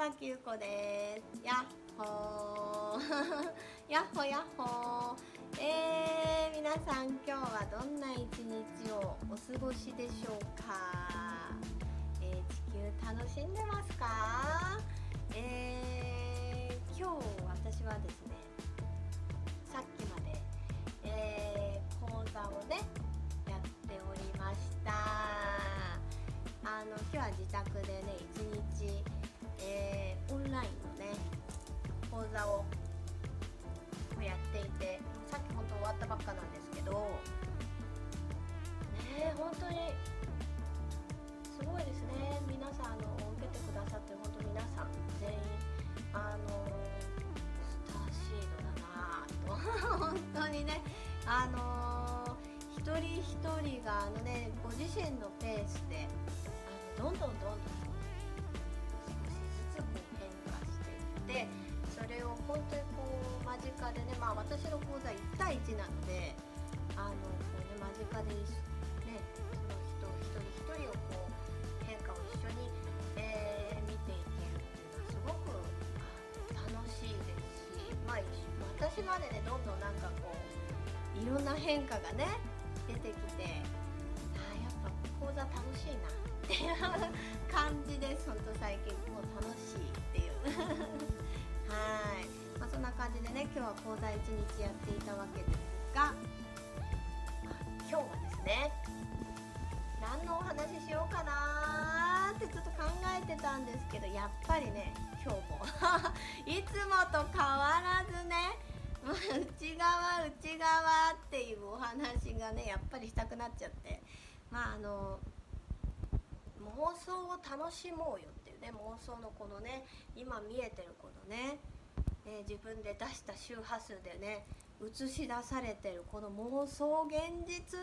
椿ゆこです。やっほー。やっほやっほー。えー、皆さん今日はどんな一日をお過ごしでしょうか、えー、地球楽しんでますか？えー、今日私はですねさっきまで、えー、講座をねやっておりました。あの今日は自宅でね一日、えー、オンラインのね講座をやっていてさっき本当終わったばっかなんですけどね本当にすごいですね。皆さんあの受けてくださって本当皆さん全員あのスターシードだなと。本当にねあの一人一人があのねご自身のペースであのどんどんどんどん私の講座1対1なのであのこうね間近でねその人一人一人をこう変化を一緒に、えー見ていけるっていうのはすごくあの楽しいですしまあ私までねどんどんなんかこういろんな変化がね出てきてあやっぱ講座楽しいなっていう感じです本当最近もう楽しいっていう。はい、な感じでね今日は講座1日やっていたわけですが、今日はですね何のお話ししようかなーってちょっと考えてたんですけどやっぱりね今日も いつもと変わらずね内側内側っていうお話がねやっぱりしたくなっちゃってまああの妄想を楽しもうよっていうね妄想のこのね今見えてるこのね、え自分で出した周波数でね映し出されてるこの妄想現実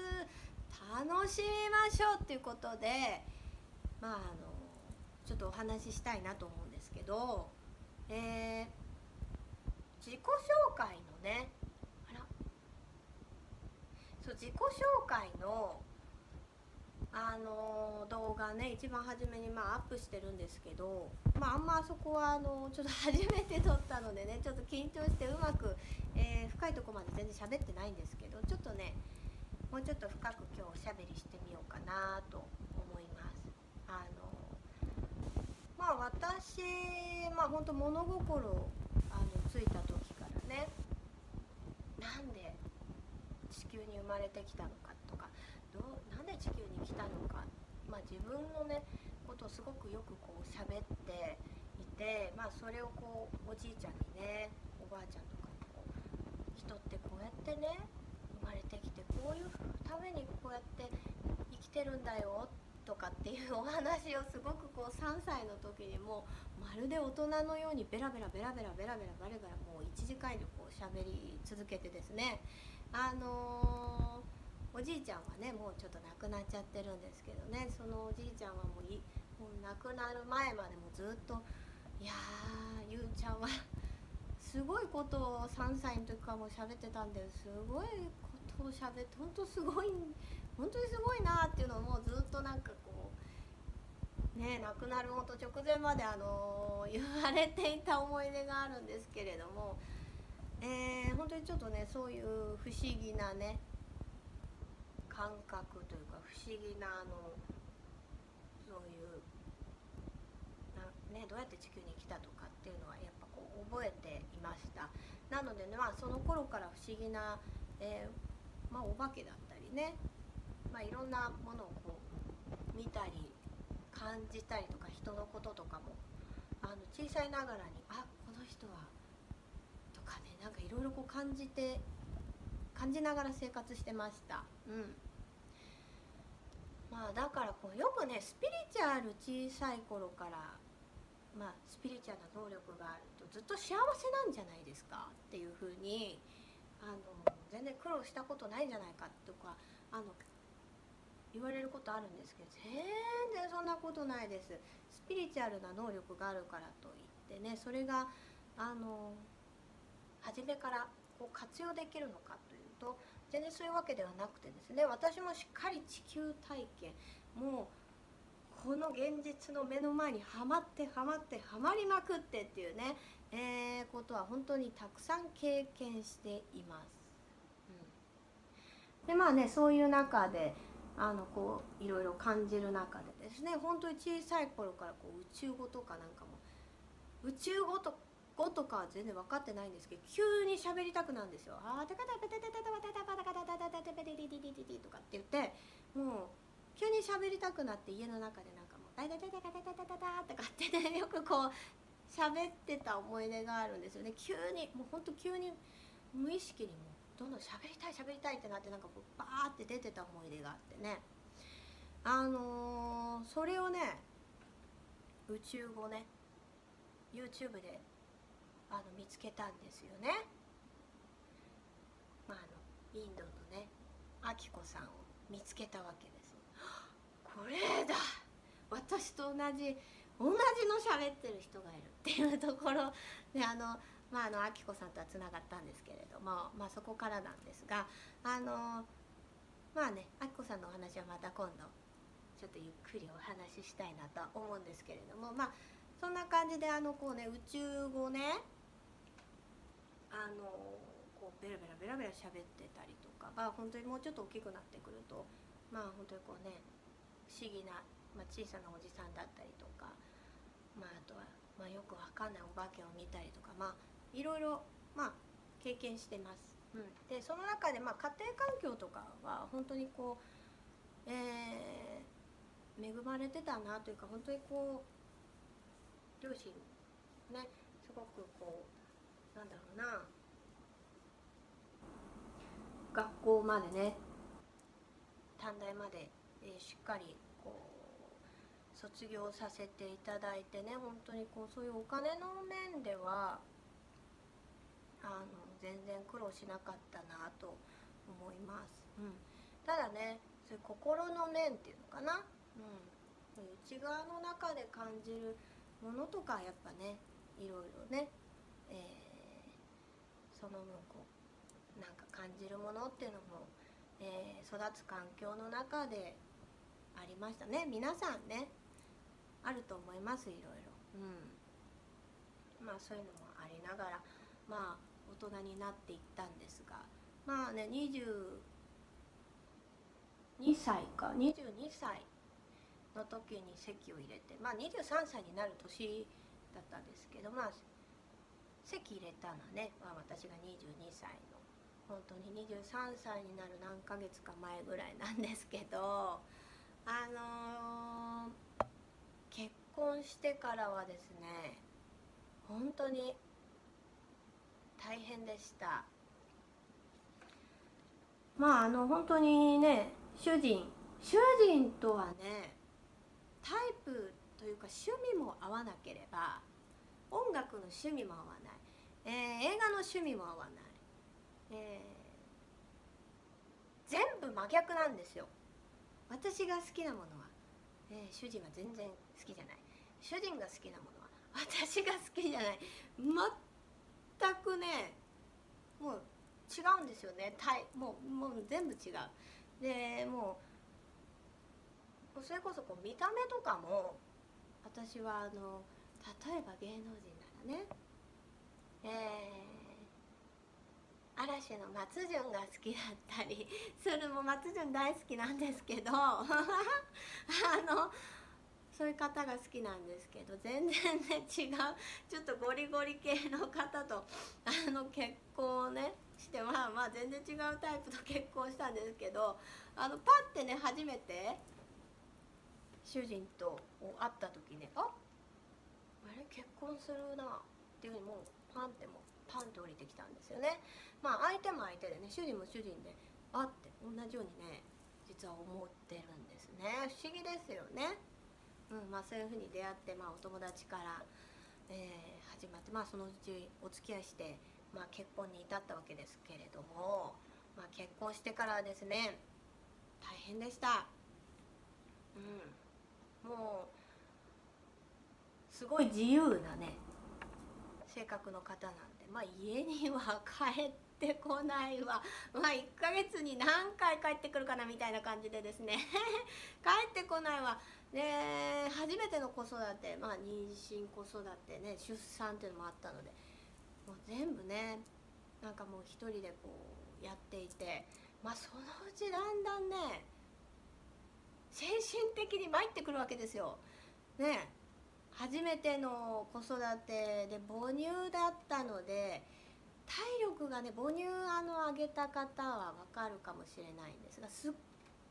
楽しみましょうっていうことでまああのちょっとお話ししたいなと思うんですけど、えー自己紹介のねあら。そう自己紹介のあの動画ね一番初めにまあアップしてるんですけど、まあ、あんまあそこはあのちょっと初めて撮ったのでね ちょっと緊張してうまく、えー深いところまで全然喋ってないんですけどちょっとねもうちょっと深く今日おしゃべりしてみようかなと思います。あのまあ私まあ本当物心あのついた時からねなんで地球に生まれてきたのかどなんで地球に来たのか、まあ、自分のねことをすごくよくこう喋っていて、まあ、それをこうおじいちゃんにねおばあちゃんとかにこう人ってこうやってね生まれてきてこういうためにこうやって生きてるんだよとかっていうお話をすごくこう3歳の時にもまるで大人のようにベラベラベラベラベラベラベラベラもう1時間以上こう喋り続けてですねあのーじいちゃんはねもうちょっと亡くなっちゃってるんですけどね。そのおじいちゃんはもういもう亡くなる前までもずっといやーゆうちゃんはすごいことを3歳の時からもう喋ってたんです。ごいことを喋って本当すごい本当にすごいなっていうのをもうずっとなんかこうね亡くなるほど直前まであのー言われていた思い出があるんですけれども、えー本当にちょっとねそういう不思議なね感覚というか不思議なあのそういう、ね、どうやって地球に来たとかっていうのはやっぱこう覚えていました。なのでね、まあ、その頃から不思議な、えーまあ、お化けだったりね、まあ、いろんなものをこう見たり感じたりとか人のこととかもあの小さいながらにあこの人はとかねなんかいろいろこう感じて感じながら生活してました。うん。まあだからこうよくねスピリチュアル小さい頃からまあスピリチュアルな能力があるとずっと幸せなんじゃないですかっていうふうにあの全然苦労したことないんじゃないかとかあの言われることあるんですけど全然そんなことないです。スピリチュアルな能力があるからといってねそれがあの初めからこう活用できるのかというと全然そういうわけではなくてですね私もしっかり地球体験もうこの現実の目の前にはまってはまってはまりまくってっていうね、えー、ことは本当にたくさん経験しています。うん、でまあねそういう中であのこういろいろ感じる中でですね本当に小さい頃からこう宇宙語とかなんかも宇宙語と語とか全然分かってないんですけど急に喋りたくなるんですよ。あーテカタペテテテタタタタタタタタタタペテテテテテとかって言ってもう急に喋りたくなって家の中でなんかもう「ダイダイダイダダダダダダ」とかってねよくこう喋ってた思い出があるんですよね急にもうほんと急に無意識にもどんどん喋りたい喋りたいってなってなんかこうバーって出てた思い出があってねあのー、それをね宇宙語ね YouTube であの見つけたんですよね。まあ、あのインドのねアキコさんを見つけたわけです。これだ。私と同じ同じの喋ってる人がいる。っていうところ。であのまああのあきこさんとはつながったんですけれども、まあ、そこからなんですがあのまあねあきこさんのお話はまた今度ちょっとゆっくりお話ししたいなとは思うんですけれども。まあそんな感じであのこうね宇宙語ねあのこうベラベラベラベラ喋ってたりとか。まあ本当にもうちょっと大きくなってくると。まあ本当にこうね不思議な、まあ、小さなおじさんだったりとか、まあ、あとは、まあ、よくわかんないお化けを見たりとか。まあいろいろ、まあ、経験してます。うん、でその中で、まあ、家庭環境とかは本当にこう、えー、恵まれてたなというか本当にこう両親ねすごくこうなんだろうな。学校までね。短大まで、え、しっかりこう卒業させていただいてね。本当にこうそういうお金の面ではあの全然苦労しなかったなと思います、うん、ただねそういう心の面っていうのかな、うん、内側の中で感じるものとかやっぱねいろいろね、えー、その分こうなんか感じるものっていうのも、えー、育つ環境の中でありましたね。皆さんね。あると思いますいろいろ。うん。まあそういうのもありながらまあ大人になっていったんですが。まあね22歳か。22歳の時に籍を入れてまあ23歳になる年だったんですけどまあ籍入れたのね、まあ、私が22歳の。本当に23歳になる何ヶ月か前ぐらいなんですけどあのー結婚してからはですね本当に大変でした。まああの本当にね主人主人とはねタイプというか趣味も合わなければ音楽の趣味も合わない、えー、映画の趣味も合わない、えー、全部真逆なんですよ。私が好きなものは。えー、主人は全然好きじゃない。主人が好きなものは私が好きじゃない。全くねもう違うんですよね。もうもう全部違う。でもうそれこそこう見た目とかも私はあの例えば芸能人ならねえー嵐の松潤が好きだったり するも松潤大好きなんですけど あのそういう方が好きなんですけど全然ね違うちょっとゴリゴリ系の方とあの結婚をねしてまあまあ全然違うタイプと結婚したんですけどあのパッてね初めて主人と会った時ねああれ結婚するなっていうふうにもうパンってもパンって降りてきたんですよね。まあ相手も相手でね主人も主人であって同じようにね実は思ってるんですね不思議ですよね。うんまあ、そういうふうに出会って、まあ、お友達から、えー、始まって、まあ、そのうちお付き合いして、まあ、結婚に至ったわけですけれども、まあ、結婚してからですね大変でした。うん、もうすごい自由なね性格の方なんで、まあ、家には帰ってこないわ。まあ1ヶ月に何回帰ってくるかなみたいな感じでですね。帰ってこないわ。で初めての子育てまあ妊娠子育てね出産っていうのもあったのでもう全部ねなんかもう一人でこうやっていてまあそのうちだんだんね精神的に参ってくるわけですよ。ね。初めての子育てで母乳だったので体力がね母乳あの上げた方は分かるかもしれないんですがすっ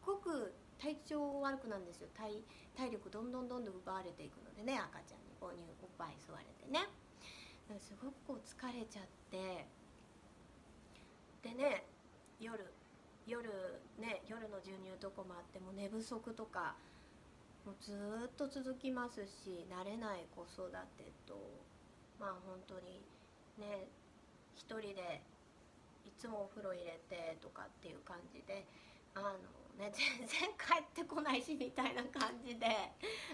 ごく体調悪くなるんですよ。体体力どんどんどんどん奪われていくのでね赤ちゃんに母乳おっぱい吸われてね。すごくこう疲れちゃって。でね夜夜ね夜の授乳とこもあっても寝不足とかもうずっと続きますし慣れない子育てとまあ本当にね一人でいつもお風呂入れてとかっていう感じであのね全然帰ってこないしみたいな感じで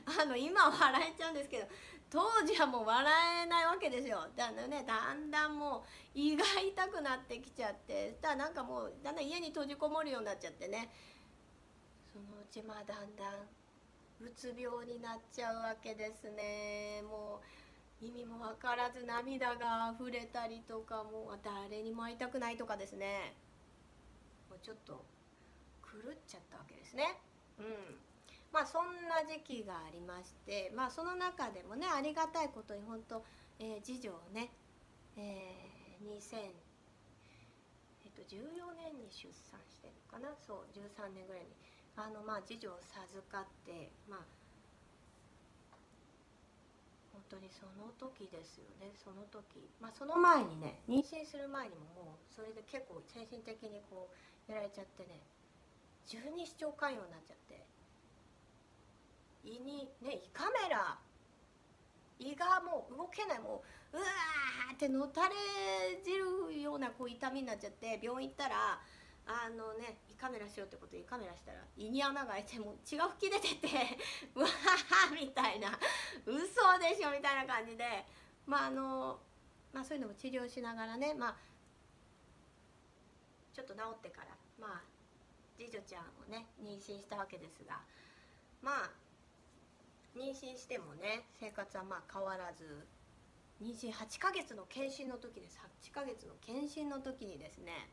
あの今笑えちゃうんですけど当時はもう笑えないわけですよ。だからねだんだんもう胃が痛くなってきちゃってだなんかもうだんだん家に閉じこもるようになっちゃってね。そのうちまあだんだんうつ病になっちゃうわけですね。もう意味も分からず涙が溢れたりとかもう誰にも会いたくないとかですね。もうちょっと狂っちゃったわけですね。うん。まあそんな時期がありましてまあその中でもねありがたいことに本当、えー、次女をね、えー、2000えっと、14年に出産してるのかな？そう13年ぐらいにあのまあ次女を授かってまあ本当にその時ですよね。その時まあその前にね妊娠する前にももうそれで結構精神的にこうやられちゃってね十二指腸潰瘍になっちゃって胃にね胃カメラ胃がもう動けないもううわーってのたれ散るようなこう痛みになっちゃって病院行ったらあのね胃カメラしようってことで胃カメラしたら胃に穴が開いても血が噴き出てて うわーみたいな嘘でしょみたいな感じで。まああのまあそういうのも治療しながらねまあちょっと治ってからまあ次女ちゃんをね妊娠したわけですがまあ妊娠してもね生活はまあ変わらず妊娠8ヶ月の検診の時です。8ヶ月の検診の時にですね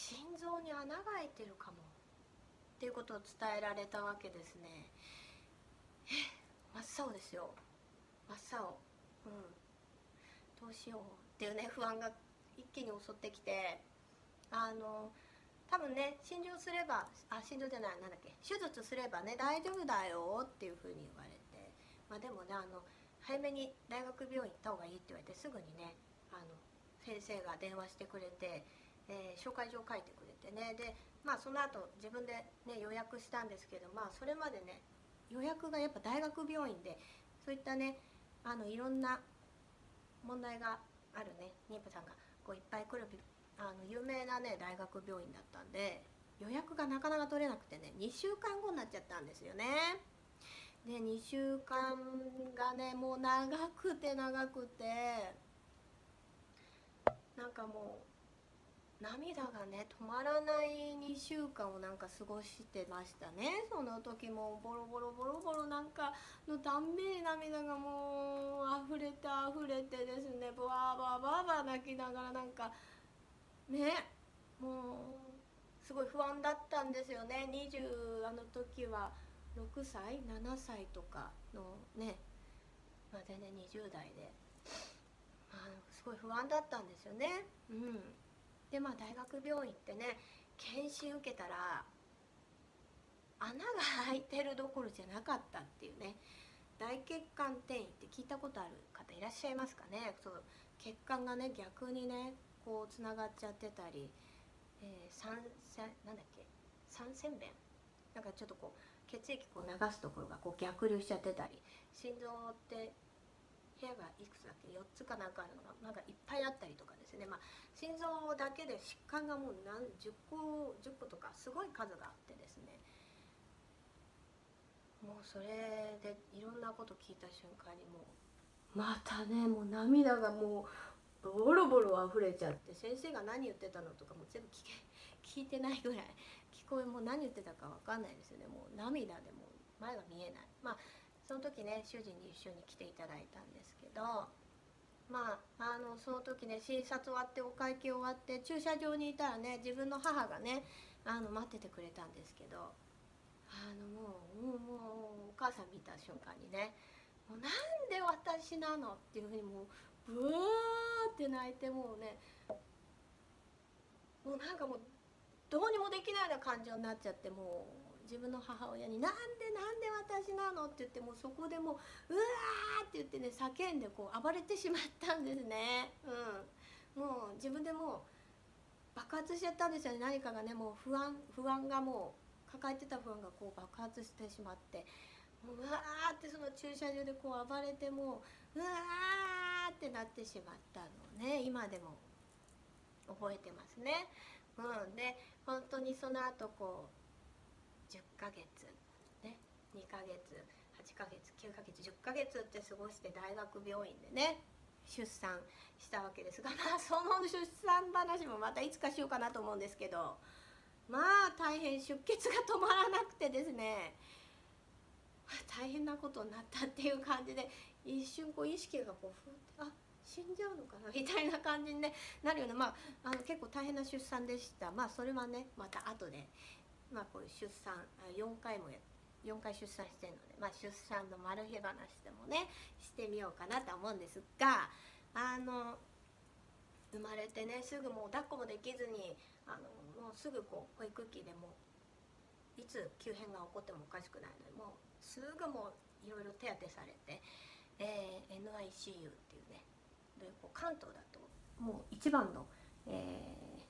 心臓に穴が開いてるかも。っていうことを伝えられたわけですね。え真っ青ですよ。真っ青。うん。どうしよう。っていうね不安が一気に襲ってきて。あの多分ね診療すればあ診療じゃないなんだっけ。手術すればね大丈夫だよっていうふうに言われて。まあでもねあの早めに大学病院行った方がいいって言われてすぐにねあの先生が電話してくれてえー、紹介状を書いてくれてねでまあその後自分で、ね、予約したんですけどまあそれまでね予約がやっぱ大学病院でそういったねあのいろんな問題があるね妊婦さんがこういっぱい来るあの有名なね大学病院だったんで予約がなかなか取れなくてね2週間後になっちゃったんですよね。で2週間がねもう長くて長くてなんかもう涙がね止まらない2週間をなんか過ごしてましたね。その時もボロボロボロボロなんかのたんびに涙がもう溢れて溢れてですね。ブワーバーバーバー泣きながらなんかねもうすごい不安だったんですよね。20あの時は6歳？7歳とかのねまあ全然20代で、まあ、すごい不安だったんですよね。うん。でまあ大学病院ってね検診受けたら穴が開いてるどころじゃなかったっていうね。大血管転移って聞いたことある方いらっしゃいますかね。そう血管がね逆にねこうつながっちゃってたり、えー、三なんだっけ三線弁。なんかちょっとこう血液こう流すところがこう逆流しちゃってたり心臓って部屋がいくつだっけ4つかなんかあるのがなんかいっぱいあったりとかですね、まあ、心臓だけで疾患がもう何10個10個とかすごい数があってですね。もうそれでいろんなこと聞いた瞬間にもうまたねもう涙がもうボロボロ溢れちゃって先生が何言ってたのとかも全部聞け聞いてないぐらい聞こえもう何言ってたか分かんないですよね。もう涙でも前が見えない。まあその時ね主人に一緒に来ていただいたんですけどまああのその時ね診察終わってお会計終わって駐車場にいたらね自分の母がねあの待っててくれたんですけどあのもうもうもうお母さん見た瞬間にね「もうなんで私なの?」っていうふうにもうブーって泣いてもうねもうなんかもうどうにもできないような感情になっちゃってもう自分の母親に「なんでなんで私なの?」って言ってもうそこでもう「うわ!」って言ってね叫んでこう暴れてしまったんですね。うん、もう自分でもう爆発しちゃったんですよね何かがねもう不安不安がもう抱えてた不安がこう爆発してしまってううわーってその駐車場でこう暴れてもううわーってなってしまったのをね今でも覚えてますね。うん、で本当にその後こう10ヶ月ね。2ヶ月8ヶ月9ヶ月10ヶ月って過ごして大学病院でね出産したわけですが まあその出産話もまたいつかしようかなと思うんですけどまあ大変出血が止まらなくてですね大変なことになったっていう感じで一瞬こう意識がこうふってあ死んじゃうのかなみたいな感じに、ね、なるような、まあ、あの結構大変な出産でした。まあそれはねまた後で、まあ、こう出産4回もや4回出産してるので、まあ、出産のマル秘話でもねしてみようかなと思うんですがあの生まれてねすぐもう抱っこもできずにあのもうすぐこう保育器でもいつ急変が起こってもおかしくないのでもうすぐもういろいろ手当てされて、えー、NICU っていうねでこう関東だともう一番の、えー、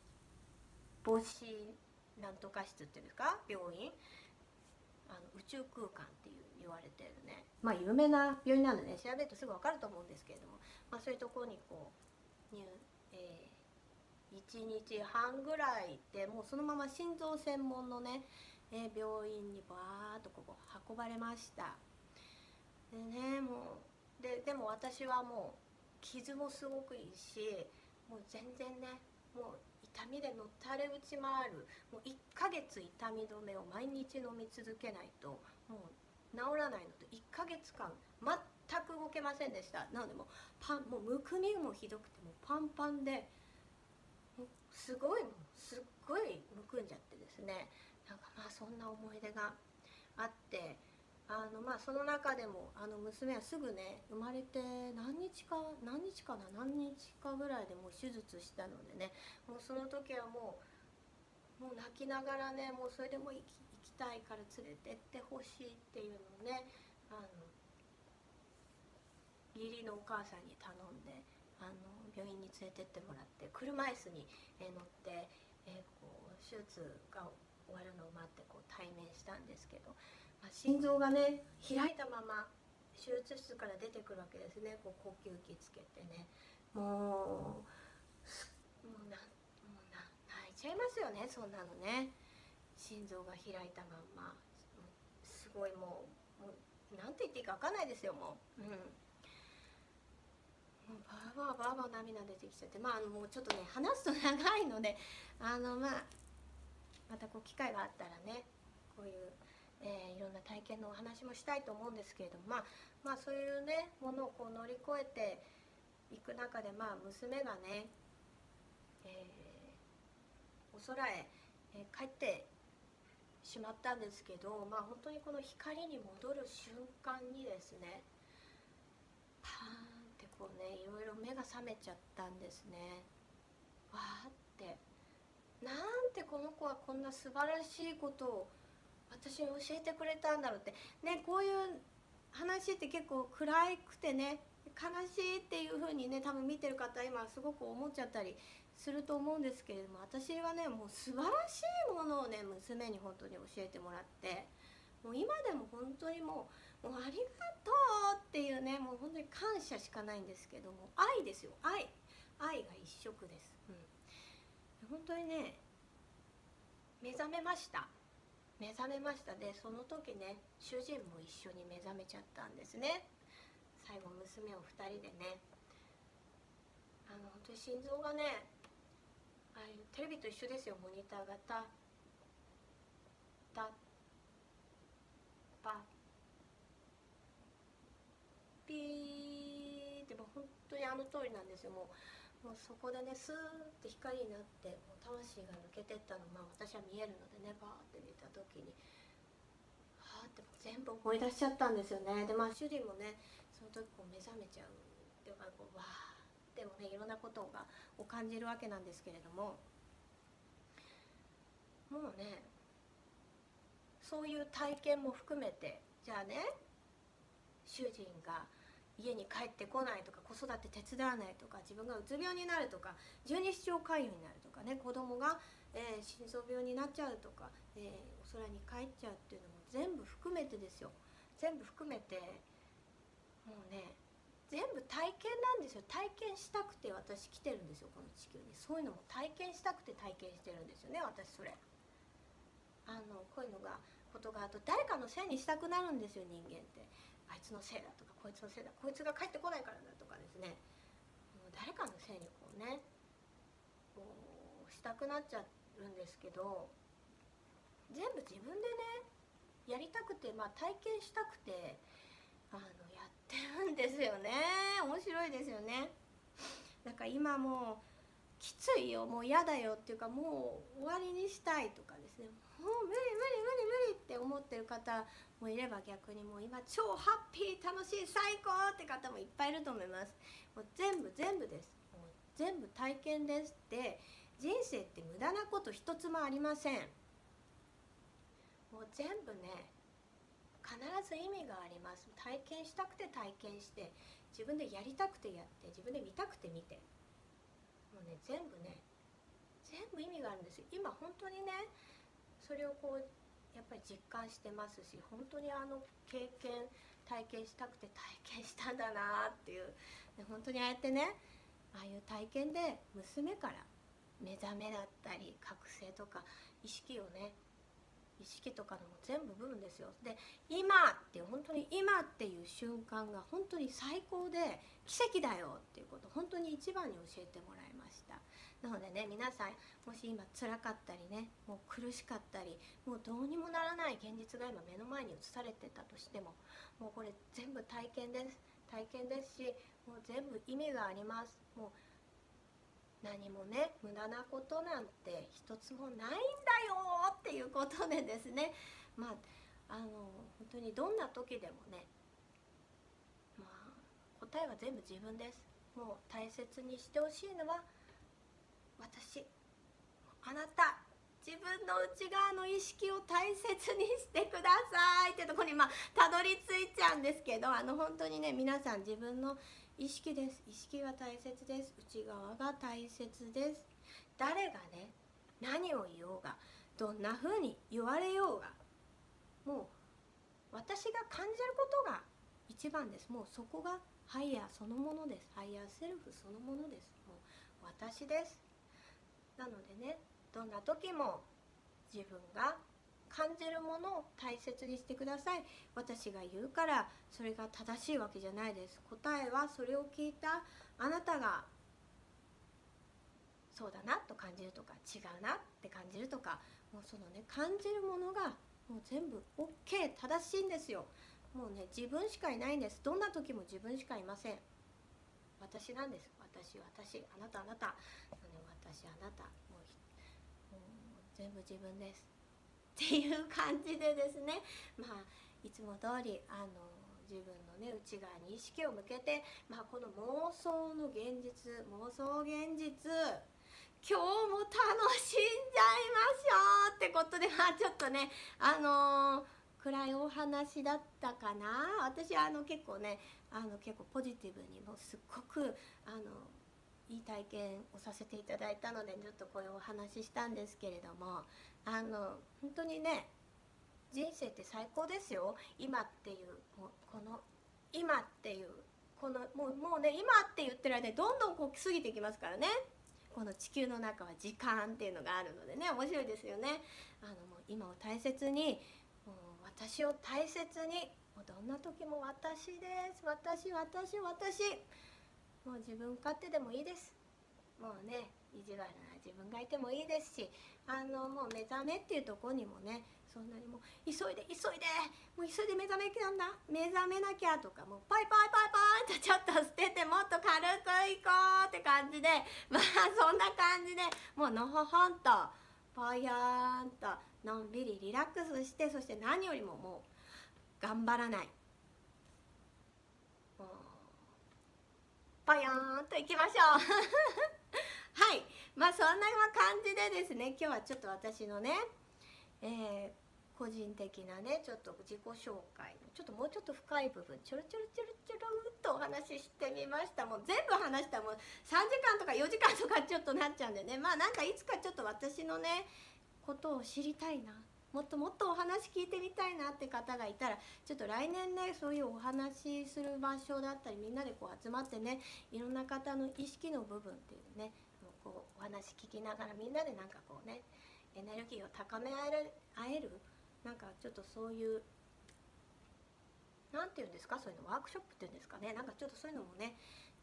防止なんとか室っていうんですか病院。あの宇宙空間っていう言われてるね。まあ有名な病院なんでね。調べるとすぐ分かると思うんですけれども、まあ、そういうところにこう入、えー、1日半ぐらいでもうそのまま心臓専門のね、えー、病院にバーッとここ運ばれました。でねもうででも私はもう傷もすごくいいしもう全然ねもう痛みでのたれ打ち回る。もう1ヶ月痛み止めを毎日飲み続けないともう治らないので1ヶ月間全く動けませんでした。なのでもうパンもうむくみもひどくてもパンパンですごいすっごいむくんじゃってですね。なんかまあそんな思い出があってあのまあその中でもあの娘はすぐね生まれて何日か何日かな何日かぐらいでもう手術したのでねもうその時はもうもう泣きながらねもうそれでも行き行きたいから連れてってほしいっていうのをねあの義理のお母さんに頼んであの病院に連れてってもらって車椅子に、乗って、えこう手術が終わるのを待ってこう対面したんですけど。心臓がね開いたまま手術室から出てくるわけですね。こう呼吸器つけてね。もうもうなもうな泣いちゃいますよね。そんなのね。心臓が開いたまんま。すごいもうもうなんて言っていいか分かんないですよもう。うん。もうバーバーバーバー涙出てきちゃって。まああのもうちょっとね話すと長いのであのまあまたこう機会があったらねこういうえー、いろんな体験のお話もしたいと思うんですけれども、まあ、まあそういうねものをこう乗り越えていく中で、まあ、娘がね、えー、お空へ、えー、帰ってしまったんですけど、まあ、本当にこの光に戻る瞬間にですねパーンってこうねいろいろ目が覚めちゃったんですね。わーってなんてこの子はこんな素晴らしいことを私に教えてくれたんだろうって。ねこういう話って結構暗くてね悲しいっていう風にね多分見てる方今すごく思っちゃったりすると思うんですけれども私はねもう素晴らしいものをね娘に本当に教えてもらってもう今でも本当にもうもうありがとうっていうねもう本当に感謝しかないんですけども愛ですよ。愛。愛が一色です、うん、本当にね目覚めました。目覚めました。でその時ね主人も一緒に目覚めちゃったんですね。最後娘を2人でねあの本当に心臓がねあテレビと一緒ですよモニターが。タタパピーってもう本当にあの通りなんですよ。もうもうそこでねスーって光になってもう魂が抜けてったのまあ私は見えるのでねバーって見た時にはあって全部思い出しちゃったんですよね。でまあ主人もねその時こう目覚めちゃうっていうかこうわーってもねいろんなことがを感じるわけなんですけれどももうねそういう体験も含めてじゃあね主人が家に帰ってこないとか子育て手伝わないとか自分がうつ病になるとか十二指腸潰瘍になるとかね子供が、えー、心臓病になっちゃうとか、えー、お空に帰っちゃうっていうのも全部含めてですよ。全部含めてもうね全部体験なんですよ。体験したくて私来てるんですよこの地球に。そういうのも体験したくて体験してるんですよね私それ。あのこういうのがことがあと誰かのせいにしたくなるんですよ人間って。あいつのせいだとかこいつのせいだこいつが帰ってこないからだとかですね。もう誰かのせいにこうねこうしたくなっちゃうんですけど全部自分でねやりたくて、まあ、体験したくてあのやってるんですよね。面白いですよね。だか今もうきついよもう嫌だよっていうかもう終わりにしたいとかですね。もう無理無理無理無理って思ってる方もいれば逆にもう今超ハッピー楽しい最高って方もいっぱいいると思います。もう全部全部です。もう全部体験です。って人生って無駄なこと一つもありません。もう全部ね必ず意味があります。体験したくて体験して自分でやりたくてやって自分で見たくて見て。もうね全部ね全部意味があるんですよ。今本当にねそれをこうやっぱり実感してますし本当にあの経験体験したくて体験したんだなっていう本当にああやってねああいう体験で娘から目覚めだったり覚醒とか意識をね意識とかのも全部部分ですよ。で今って本当に今っていう瞬間が本当に最高で奇跡だよっていうこと本当に一番に教えてもらいなのでね皆さんもし今辛かったりねもう苦しかったりもうどうにもならない現実が今目の前に映されてたとしてももうこれ全部体験です。体験ですしもう全部意味があります。もう何もね無駄なことなんて一つもないんだよっていうことでですね。まああの本当にどんな時でもねまあ答えは全部自分です。もう大切にしてほしいのは私あなた自分の内側の意識を大切にしてください。ってとこにまあたどり着いちゃうんですけどあの本当にね皆さん自分の意識です。意識が大切です。内側が大切です。誰がね何を言おうがどんな風に言われようがもう私が感じることが一番です。もうそこがハイヤーそのものです。ハイヤーセルフそのものです。もう私です。なのでねどんな時も自分が感じるものを大切にしてください。私が言うからそれが正しいわけじゃないです。答えはそれを聞いたあなたがそうだなと感じるとか違うなって感じるとかもうそのね感じるものがもう全部 OK 正しいんですよ。もうね自分しかいないんです。どんな時も自分しかいません。私なんです。私私あなたあなた。私あなたもう全部自分です。っていう感じでですね。まあいつも通りあの自分のね内側に意識を向けて、まあ、この妄想の現実妄想現実今日も楽しんじゃいましょうってことで まあちょっとねあのー、暗いお話だったかな。私はあの結構ねあの結構ポジティブにもすっごくあの体験をさせていただいたのでちょっとこういうお話ししたんですけれどもあの本当にね人生って最高ですよ。今っていうもうこの今っていうこのもうもうね今って言ってる間にどんどんこう過ぎていきますからね。この地球の中は時間っていうのがあるのでね面白いですよね。あのもう今を大切にもう私を大切にもうどんな時も私です。私私私。もう自分勝手でもいいです。もうね意地悪な自分がいてもいいですしあのもう目覚めっていうとこにもねそんなにもう急いで急いでもう急いで目覚めきなんだ目覚めなきゃとかもうパイパイパイパイとちょっと捨ててもっと軽くいこうって感じで まあそんな感じでもうのほほんとぽよーんとのんびりリラックスしてそして何よりももう頑張らない。もうぽよーんといきましょう。はい。まあそんな感じでですね今日はちょっと私のねえー、個人的なねちょっと自己紹介ちょっともうちょっと深い部分ちょろちょろちょろちょろっとお話ししてみました。もう全部話したもう3時間とか4時間とかちょっとなっちゃうんでね。まあなんかいつかちょっと私のねことを知りたいな。もっともっとお話聞いてみたいなって方がいたらちょっと来年ねそういうお話する場所だったりみんなでこう集まってねいろんな方の意識の部分っていうねこうお話聞きながらみんなでなんかこうねエネルギーを高め合える合えるなんかちょっとそういう何て言うんですかそういうのワークショップっていうんですかねなんかちょっとそういうのもね、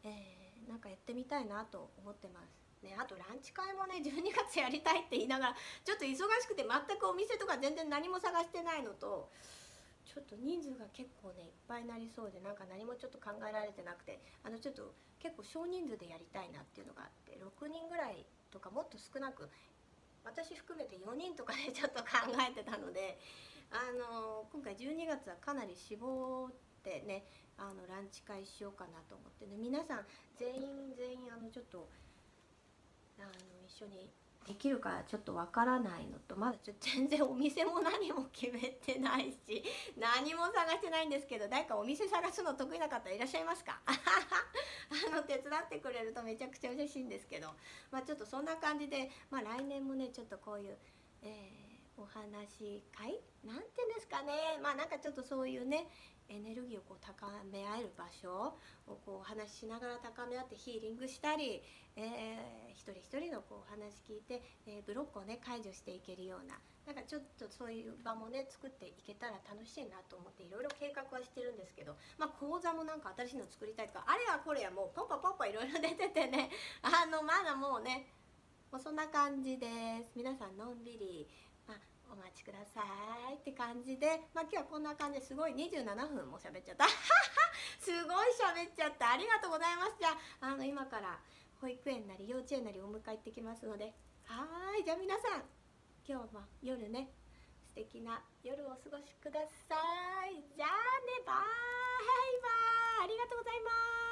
えー、なんかやってみたいなと思ってます。ね、あとランチ会もね 12月やりたいって言いながらちょっと忙しくて全くお店とか全然何も探してないのとちょっと人数が結構ねいっぱいになりそうでなんか何もちょっと考えられてなくてあのちょっと結構少人数でやりたいなっていうのがあって6人ぐらいとかもっと少なく私含めて4人とかで ちょっと考えてたのであの今回12月はかなり絞ってねあのランチ会しようかなと思ってね皆さん全員全員あのちょっとあの一緒にできるかちょっとわからないのとまだちょ全然お店も何も決めてないし 何も探してないんですけど誰かお店探すの得意な方いらっしゃいますか？あの手伝ってくれるとめちゃくちゃ嬉しいんですけどまあちょっとそんな感じで、まあ、来年もねちょっとこういう、え、お話会？なんていうんですかね。まあなんかちょっとそういうねエネルギーをこう高め合える場所をこうお話ししながら高め合ってヒーリングしたり、えー、一人一人のこうお話聞いて、えー、ブロックをね解除していけるようななんかちょっとそういう場もね作っていけたら楽しいなと思っていろいろ計画はしてるんですけど、まあ、講座もなんか新しいの作りたいとかあれはこれやもうポンポンポンポンいろいろ出ててね。あのまだもうねもうそんな感じです。皆さんのんびりお待ちくださいって感じで、まあ、今日はこんな感じですごい27分も喋っちゃった。すごい喋っちゃった。ありがとうございます。じゃああの今から保育園なり幼稚園なりお迎え行ってきますので。はいじゃあ皆さん今日も夜ね素敵な夜をお過ごしください。じゃあねバイバイ。ありがとうございます。